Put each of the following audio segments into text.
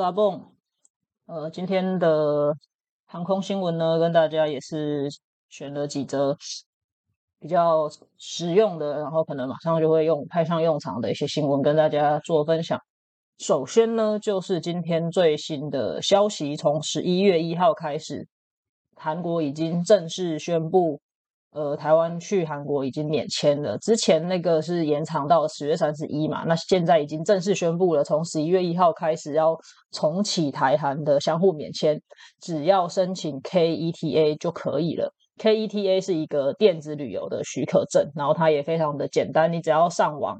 我是阿蹦。呃，今天的航空新闻呢，跟大家也是选了几则比较实用的，然后可能马上就会用派上用场的一些新闻，跟大家做分享。首先呢，就是今天最新的消息，从十一月一号开始，韩国已经正式宣布。呃，台湾去韩国已经免签了，之前那个是延长到十月三十一嘛，那现在已经正式宣布了，从十一月一号开始要重启台韩的相互免签，只要申请 KETA 就可以了。KETA 是一个电子旅游的许可证，然后它也非常的简单，你只要上网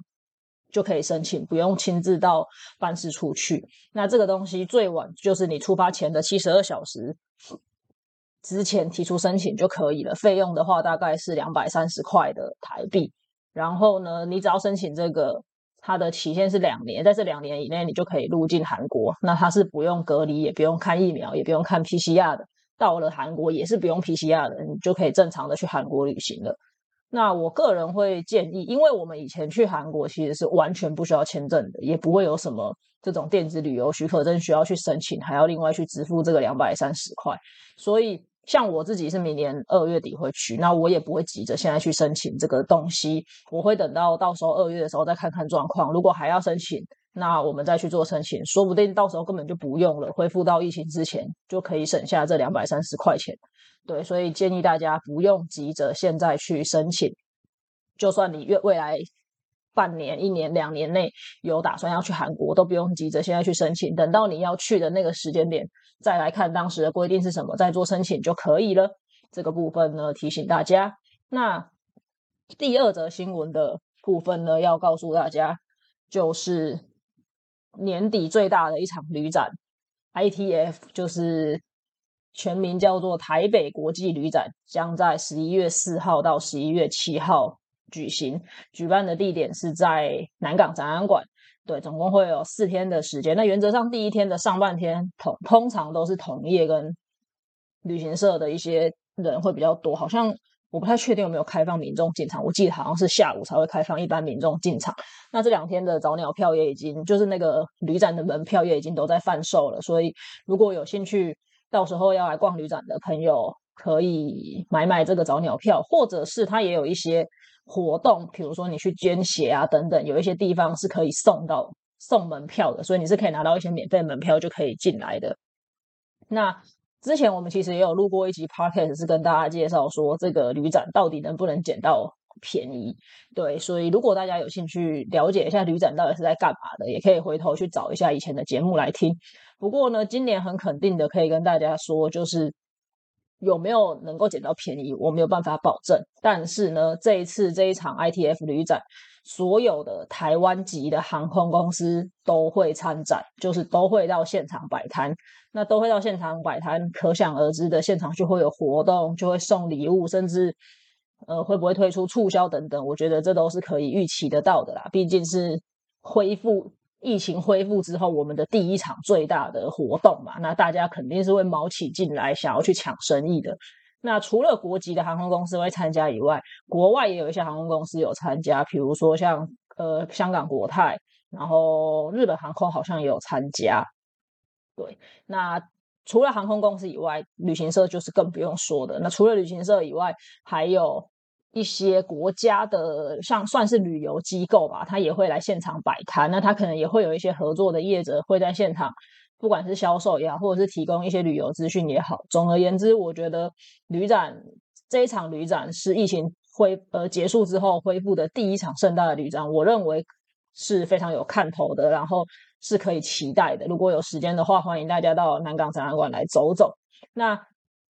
就可以申请，不用亲自到办事处去。那这个东西最晚就是你出发前的七十二小时。之前提出申请就可以了，费用的话大概是两百三十块的台币。然后呢，你只要申请这个，它的期限是两年，在这两年以内你就可以入境韩国。那它是不用隔离，也不用看疫苗，也不用看 PCR 的。到了韩国也是不用 PCR 的，你就可以正常的去韩国旅行了。那我个人会建议，因为我们以前去韩国其实是完全不需要签证的，也不会有什么这种电子旅游许可证需要去申请，还要另外去支付这个两百三十块，所以。像我自己是明年二月底会去，那我也不会急着现在去申请这个东西，我会等到到时候二月的时候再看看状况。如果还要申请，那我们再去做申请，说不定到时候根本就不用了，恢复到疫情之前就可以省下这两百三十块钱。对，所以建议大家不用急着现在去申请，就算你越未来。半年、一年、两年内有打算要去韩国，都不用急着现在去申请，等到你要去的那个时间点再来看当时的规定是什么，再做申请就可以了。这个部分呢，提醒大家。那第二则新闻的部分呢，要告诉大家，就是年底最大的一场旅展，ITF，就是全名叫做台北国际旅展，将在十一月四号到十一月七号。举行举办的地点是在南港展览馆，对，总共会有四天的时间。那原则上第一天的上半天通通常都是同业跟旅行社的一些人会比较多，好像我不太确定有没有开放民众进场，我记得好像是下午才会开放一般民众进场。那这两天的早鸟票也已经就是那个旅展的门票也已经都在贩售了，所以如果有兴趣到时候要来逛旅展的朋友，可以买买这个早鸟票，或者是它也有一些。活动，比如说你去捐血啊等等，有一些地方是可以送到送门票的，所以你是可以拿到一些免费门票就可以进来的。那之前我们其实也有录过一集 podcast，是跟大家介绍说这个旅展到底能不能捡到便宜。对，所以如果大家有兴趣了解一下旅展到底是在干嘛的，也可以回头去找一下以前的节目来听。不过呢，今年很肯定的可以跟大家说，就是。有没有能够捡到便宜，我没有办法保证。但是呢，这一次这一场 ITF 旅展，所有的台湾籍的航空公司都会参展，就是都会到现场摆摊。那都会到现场摆摊，可想而知的，现场就会有活动，就会送礼物，甚至呃会不会推出促销等等，我觉得这都是可以预期得到的啦。毕竟是恢复。疫情恢复之后，我们的第一场最大的活动嘛，那大家肯定是会卯起劲来，想要去抢生意的。那除了国籍的航空公司会参加以外，国外也有一些航空公司有参加，比如说像呃香港国泰，然后日本航空好像也有参加。对，那除了航空公司以外，旅行社就是更不用说的。那除了旅行社以外，还有。一些国家的像算是旅游机构吧，他也会来现场摆摊。那他可能也会有一些合作的业者会在现场，不管是销售也好，或者是提供一些旅游资讯也好。总而言之，我觉得旅展这一场旅展是疫情恢呃结束之后恢复的第一场盛大的旅展，我认为是非常有看头的，然后是可以期待的。如果有时间的话，欢迎大家到南港展览馆来走走。那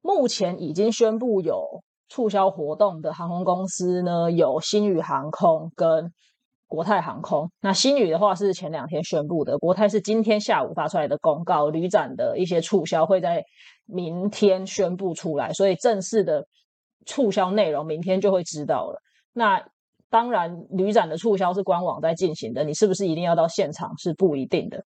目前已经宣布有。促销活动的航空公司呢，有新宇航空跟国泰航空。那新宇的话是前两天宣布的，国泰是今天下午发出来的公告。旅展的一些促销会在明天宣布出来，所以正式的促销内容明天就会知道了。那当然，旅展的促销是官网在进行的，你是不是一定要到现场是不一定的。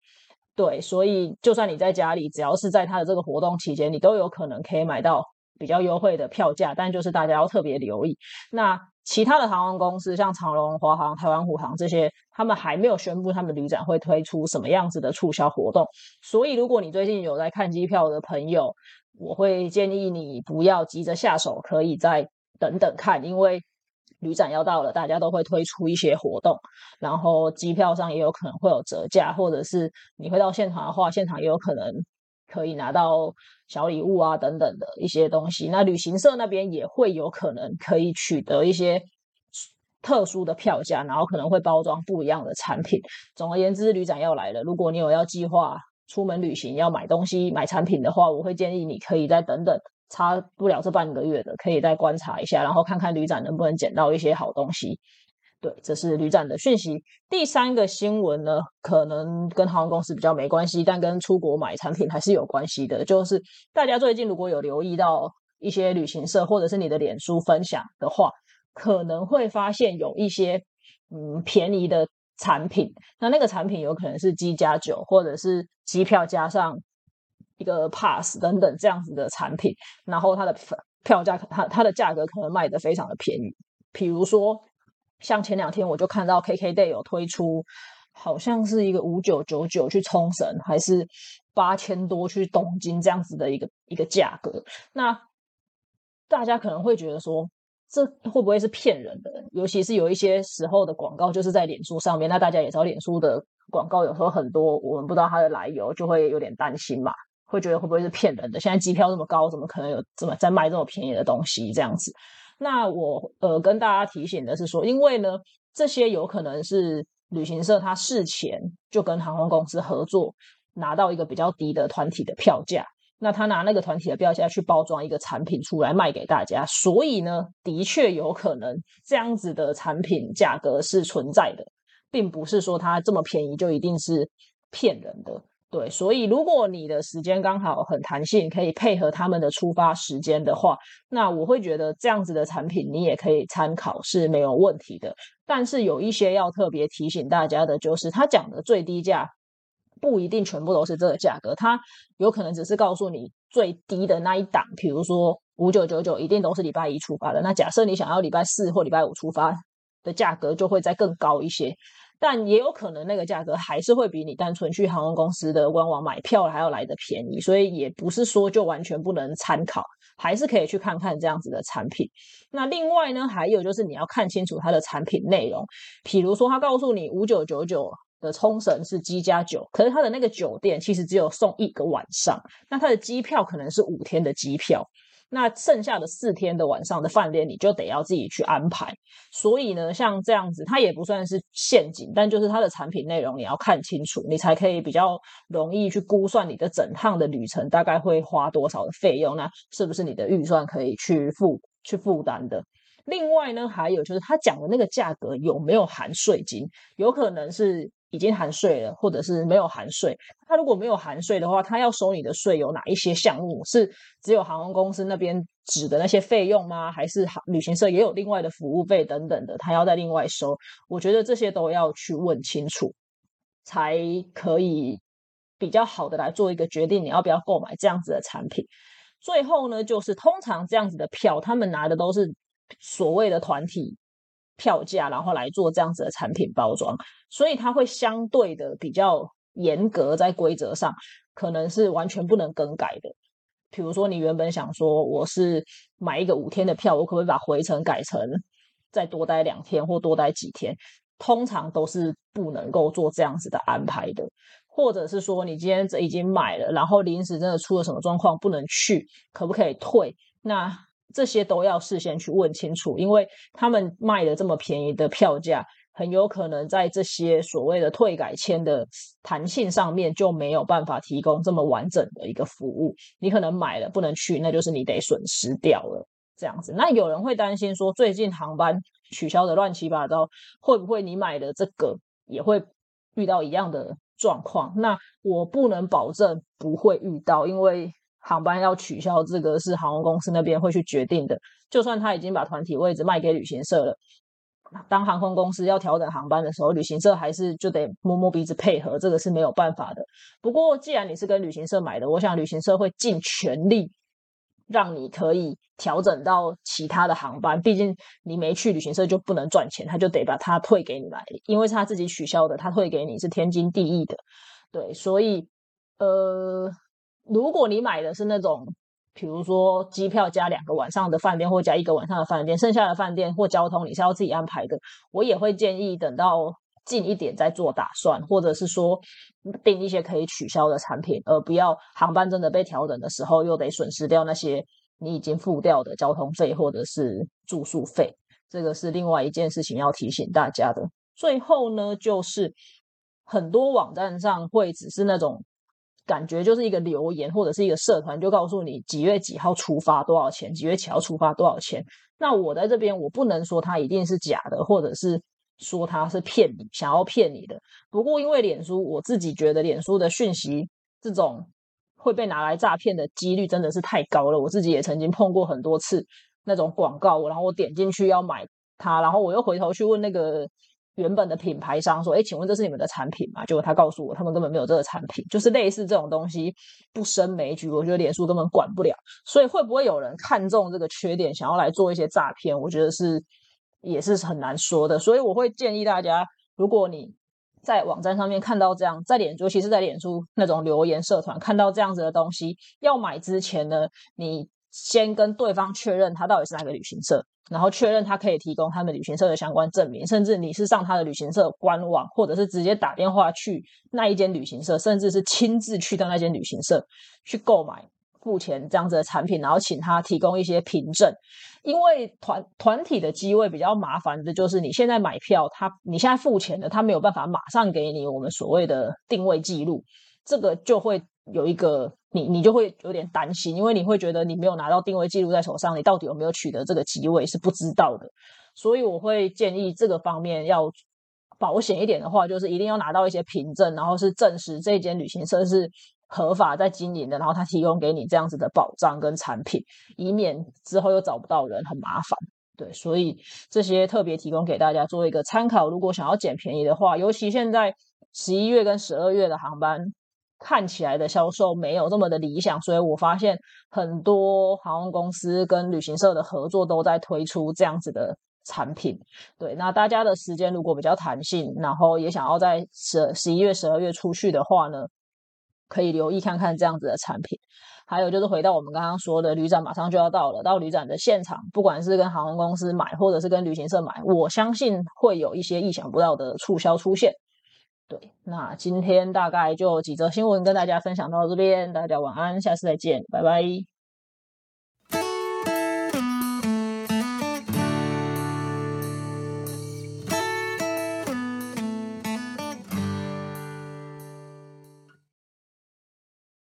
对，所以就算你在家里，只要是在他的这个活动期间，你都有可能可以买到。比较优惠的票价，但就是大家要特别留意。那其他的航空公司，像长龙、华航、台湾虎航这些，他们还没有宣布他们旅展会推出什么样子的促销活动。所以，如果你最近有在看机票的朋友，我会建议你不要急着下手，可以再等等看，因为旅展要到了，大家都会推出一些活动，然后机票上也有可能会有折价，或者是你会到现场的话，现场也有可能。可以拿到小礼物啊，等等的一些东西。那旅行社那边也会有可能可以取得一些特殊的票价，然后可能会包装不一样的产品。总而言之，旅展要来了。如果你有要计划出门旅行要买东西、买产品的话，我会建议你可以再等等，差不了这半个月的，可以再观察一下，然后看看旅展能不能捡到一些好东西。对，这是旅展的讯息。第三个新闻呢，可能跟航空公司比较没关系，但跟出国买产品还是有关系的。就是大家最近如果有留意到一些旅行社或者是你的脸书分享的话，可能会发现有一些嗯便宜的产品。那那个产品有可能是机加酒，或者是机票加上一个 pass 等等这样子的产品，然后它的票价它它的价格可能卖的非常的便宜，比如说。像前两天我就看到 KKday 有推出，好像是一个五九九九去冲绳，还是八千多去东京这样子的一个一个价格。那大家可能会觉得说，这会不会是骗人的？尤其是有一些时候的广告就是在脸书上面，那大家也知道脸书的广告有时候很多，我们不知道它的来由，就会有点担心嘛，会觉得会不会是骗人的？现在机票这么高，怎么可能有这么在卖这么便宜的东西？这样子。那我呃跟大家提醒的是说，因为呢，这些有可能是旅行社他事前就跟航空公司合作，拿到一个比较低的团体的票价，那他拿那个团体的票价去包装一个产品出来卖给大家，所以呢，的确有可能这样子的产品价格是存在的，并不是说它这么便宜就一定是骗人的。对，所以如果你的时间刚好很弹性，可以配合他们的出发时间的话，那我会觉得这样子的产品你也可以参考是没有问题的。但是有一些要特别提醒大家的，就是他讲的最低价不一定全部都是这个价格，他有可能只是告诉你最低的那一档，比如说五九九九一定都是礼拜一出发的。那假设你想要礼拜四或礼拜五出发的价格，就会再更高一些。但也有可能那个价格还是会比你单纯去航空公司的官网买票还要来的便宜，所以也不是说就完全不能参考，还是可以去看看这样子的产品。那另外呢，还有就是你要看清楚它的产品内容，比如说他告诉你五九九九的冲绳是机加酒，可是他的那个酒店其实只有送一个晚上，那他的机票可能是五天的机票。那剩下的四天的晚上的饭店，你就得要自己去安排。所以呢，像这样子，它也不算是陷阱，但就是它的产品内容你要看清楚，你才可以比较容易去估算你的整趟的旅程大概会花多少的费用，那是不是你的预算可以去负去负担的？另外呢，还有就是他讲的那个价格有没有含税金？有可能是。已经含税了，或者是没有含税。他如果没有含税的话，他要收你的税有哪一些项目？是只有航空公司那边指的那些费用吗？还是旅行社也有另外的服务费等等的？他要再另外收？我觉得这些都要去问清楚，才可以比较好的来做一个决定，你要不要购买这样子的产品。最后呢，就是通常这样子的票，他们拿的都是所谓的团体。票价，然后来做这样子的产品包装，所以它会相对的比较严格，在规则上可能是完全不能更改的。比如说，你原本想说我是买一个五天的票，我可不可以把回程改成再多待两天或多待几天？通常都是不能够做这样子的安排的。或者是说，你今天已经买了，然后临时真的出了什么状况不能去，可不可以退？那？这些都要事先去问清楚，因为他们卖的这么便宜的票价，很有可能在这些所谓的退改签的弹性上面就没有办法提供这么完整的一个服务。你可能买了不能去，那就是你得损失掉了这样子。那有人会担心说，最近航班取消的乱七八糟，会不会你买的这个也会遇到一样的状况？那我不能保证不会遇到，因为。航班要取消，这个是航空公司那边会去决定的。就算他已经把团体位置卖给旅行社了，当航空公司要调整航班的时候，旅行社还是就得摸摸鼻子配合，这个是没有办法的。不过，既然你是跟旅行社买的，我想旅行社会尽全力让你可以调整到其他的航班。毕竟你没去旅行社就不能赚钱，他就得把它退给你来，因为是他自己取消的，他退给你是天经地义的。对，所以呃，如果你买的是那种，比如说机票加两个晚上的饭店，或加一个晚上的饭店，剩下的饭店或交通你是要自己安排的，我也会建议等到。近一点再做打算，或者是说订一些可以取消的产品，而不要航班真的被调整的时候，又得损失掉那些你已经付掉的交通费或者是住宿费。这个是另外一件事情要提醒大家的。最后呢，就是很多网站上会只是那种感觉，就是一个留言或者是一个社团，就告诉你几月几号出发多少钱，几月几号出发多少钱。那我在这边，我不能说它一定是假的，或者是。说它是骗你，想要骗你的。不过因为脸书，我自己觉得脸书的讯息这种会被拿来诈骗的几率真的是太高了。我自己也曾经碰过很多次那种广告，然后我点进去要买它，然后我又回头去问那个原本的品牌商说：“哎，请问这是你们的产品吗？”结果他告诉我，他们根本没有这个产品。就是类似这种东西不胜枚举，我觉得脸书根本管不了。所以会不会有人看中这个缺点，想要来做一些诈骗？我觉得是。也是很难说的，所以我会建议大家，如果你在网站上面看到这样，在脸，尤其是在脸书那种留言社团看到这样子的东西，要买之前呢，你先跟对方确认他到底是哪个旅行社，然后确认他可以提供他们旅行社的相关证明，甚至你是上他的旅行社官网，或者是直接打电话去那一间旅行社，甚至是亲自去到那间旅行社去购买。付钱这样子的产品，然后请他提供一些凭证，因为团团体的机位比较麻烦的，就是你现在买票，他你现在付钱的，他没有办法马上给你我们所谓的定位记录，这个就会有一个你你就会有点担心，因为你会觉得你没有拿到定位记录在手上，你到底有没有取得这个机位是不知道的，所以我会建议这个方面要保险一点的话，就是一定要拿到一些凭证，然后是证实这间旅行社是。合法在经营的，然后他提供给你这样子的保障跟产品，以免之后又找不到人，很麻烦。对，所以这些特别提供给大家做一个参考。如果想要捡便宜的话，尤其现在十一月跟十二月的航班看起来的销售没有这么的理想，所以我发现很多航空公司跟旅行社的合作都在推出这样子的产品。对，那大家的时间如果比较弹性，然后也想要在十十一月、十二月出去的话呢？可以留意看看这样子的产品，还有就是回到我们刚刚说的旅展马上就要到了，到旅展的现场，不管是跟航空公司买，或者是跟旅行社买，我相信会有一些意想不到的促销出现。对，那今天大概就几则新闻跟大家分享到这边，大家晚安，下次再见，拜拜。